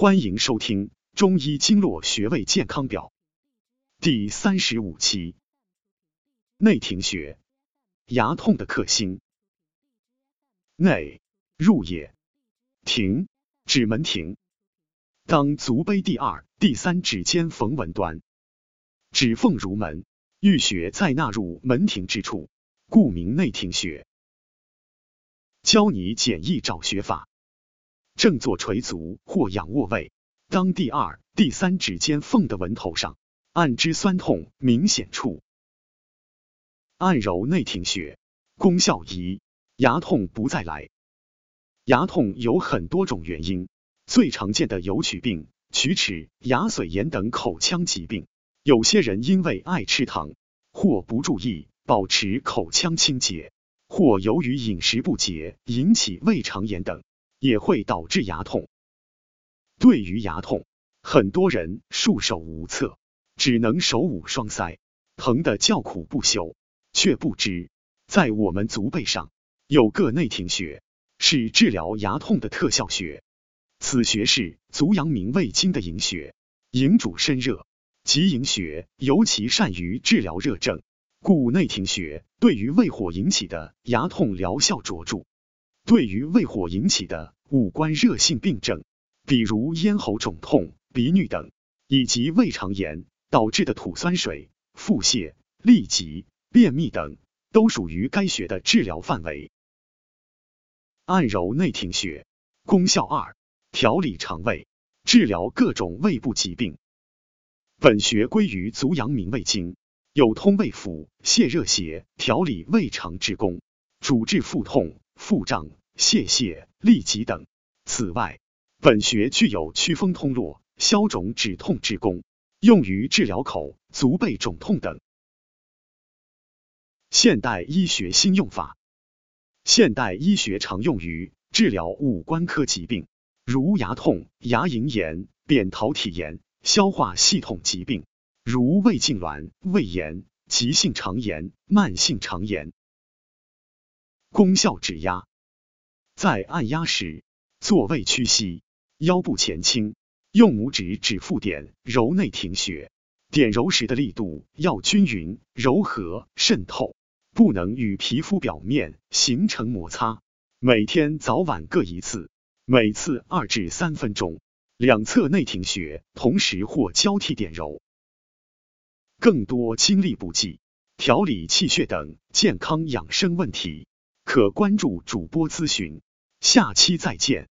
欢迎收听《中医经络穴位健康表》第三十五期。内庭穴，牙痛的克星。内，入也。庭，指门庭。当足背第二、第三指间缝纹端，指缝如门，遇穴在纳入门庭之处，故名内庭穴。教你简易找穴法。正坐垂足或仰卧位，当第二、第三指尖缝的纹头上。按之酸痛明显处，按揉内庭穴，功效一，牙痛不再来。牙痛有很多种原因，最常见的有龋病、龋齿、牙髓炎等口腔疾病。有些人因为爱吃糖，或不注意保持口腔清洁，或由于饮食不节引起胃肠炎等。也会导致牙痛。对于牙痛，很多人束手无策，只能手捂双腮，疼得叫苦不休，却不知在我们足背上有个内庭穴，是治疗牙痛的特效穴。此穴是足阳明胃经的营穴，营主身热，及营穴尤其善于治疗热症，故内庭穴对于胃火引起的牙痛疗效卓著。对于胃火引起的五官热性病症，比如咽喉肿痛、鼻衄等，以及胃肠炎导致的吐酸水、腹泻、痢疾、便秘等，都属于该穴的治疗范围。按揉内庭穴，功效二：调理肠胃，治疗各种胃部疾病。本穴归于足阳明胃经，有通胃腑、泻热邪、调理胃肠之功，主治腹痛、腹胀。泄泻、痢疾等。此外，本穴具有祛风通络、消肿止痛之功，用于治疗口、足背肿痛等。现代医学新用法。现代医学常用于治疗五官科疾病，如牙痛、牙龈炎、扁桃体炎、消化系统疾病，如胃痉挛、胃炎、急性肠炎、慢性肠炎。功效指压。在按压时，坐位屈膝，腰部前倾，用拇指指腹点揉内庭穴，点揉时的力度要均匀、柔和、渗透，不能与皮肤表面形成摩擦。每天早晚各一次，每次二至三分钟，两侧内庭穴同时或交替点揉。更多精力补剂、调理气血等健康养生问题，可关注主播咨询。下期再见。